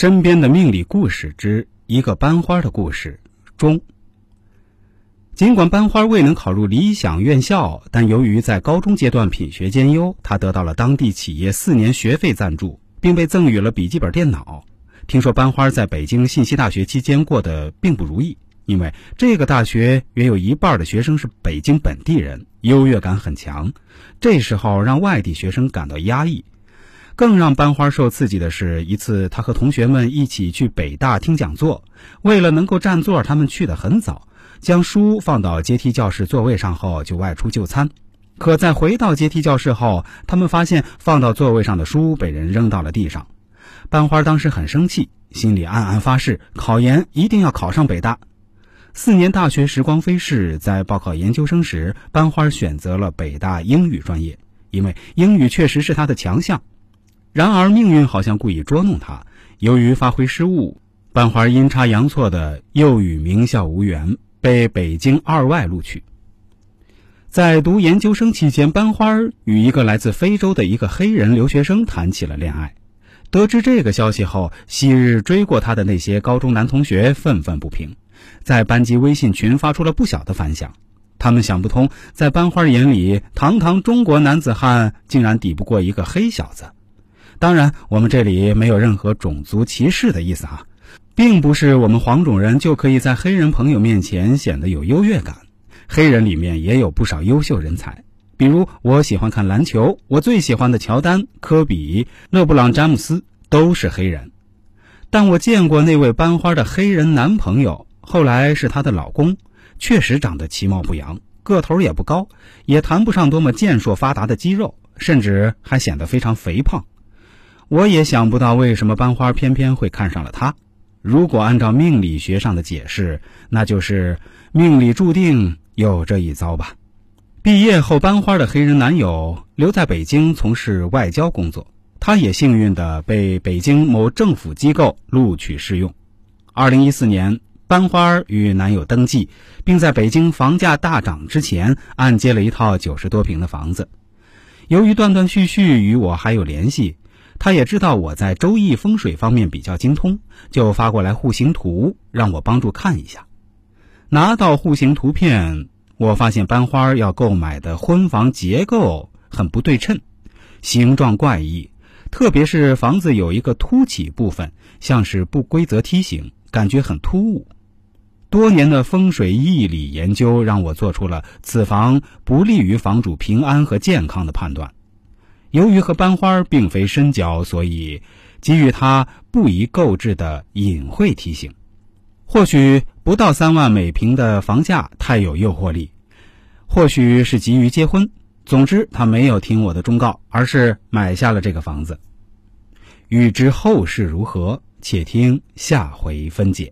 身边的命理故事之一个班花的故事中。尽管班花未能考入理想院校，但由于在高中阶段品学兼优，她得到了当地企业四年学费赞助，并被赠予了笔记本电脑。听说班花在北京信息大学期间过得并不如意，因为这个大学约有一半的学生是北京本地人，优越感很强，这时候让外地学生感到压抑。更让班花受刺激的是，一次她和同学们一起去北大听讲座，为了能够占座，他们去得很早，将书放到阶梯教室座位上后就外出就餐。可在回到阶梯教室后，他们发现放到座位上的书被人扔到了地上。班花当时很生气，心里暗暗发誓，考研一定要考上北大。四年大学时光飞逝，在报考研究生时，班花选择了北大英语专业，因为英语确实是她的强项。然而，命运好像故意捉弄他。由于发挥失误，班花阴差阳错的又与名校无缘，被北京二外录取。在读研究生期间，班花与一个来自非洲的一个黑人留学生谈起了恋爱。得知这个消息后，昔日追过她的那些高中男同学愤愤不平，在班级微信群发出了不小的反响。他们想不通，在班花眼里，堂堂中国男子汉竟然抵不过一个黑小子。当然，我们这里没有任何种族歧视的意思啊，并不是我们黄种人就可以在黑人朋友面前显得有优越感。黑人里面也有不少优秀人才，比如我喜欢看篮球，我最喜欢的乔丹、科比、勒布朗·詹姆斯都是黑人。但我见过那位班花的黑人男朋友，后来是她的老公，确实长得其貌不扬，个头也不高，也谈不上多么健硕发达的肌肉，甚至还显得非常肥胖。我也想不到为什么班花偏偏会看上了他。如果按照命理学上的解释，那就是命里注定有这一遭吧。毕业后，班花的黑人男友留在北京从事外交工作，他也幸运地被北京某政府机构录取试用。二零一四年，班花与男友登记，并在北京房价大涨之前按揭了一套九十多平的房子。由于断断续续与我还有联系。他也知道我在周易风水方面比较精通，就发过来户型图让我帮助看一下。拿到户型图片，我发现班花要购买的婚房结构很不对称，形状怪异，特别是房子有一个凸起部分，像是不规则梯形，感觉很突兀。多年的风水易理研究让我做出了此房不利于房主平安和健康的判断。由于和班花并非深交，所以给予他不宜购置的隐晦提醒。或许不到三万每平的房价太有诱惑力，或许是急于结婚。总之，他没有听我的忠告，而是买下了这个房子。欲知后事如何，且听下回分解。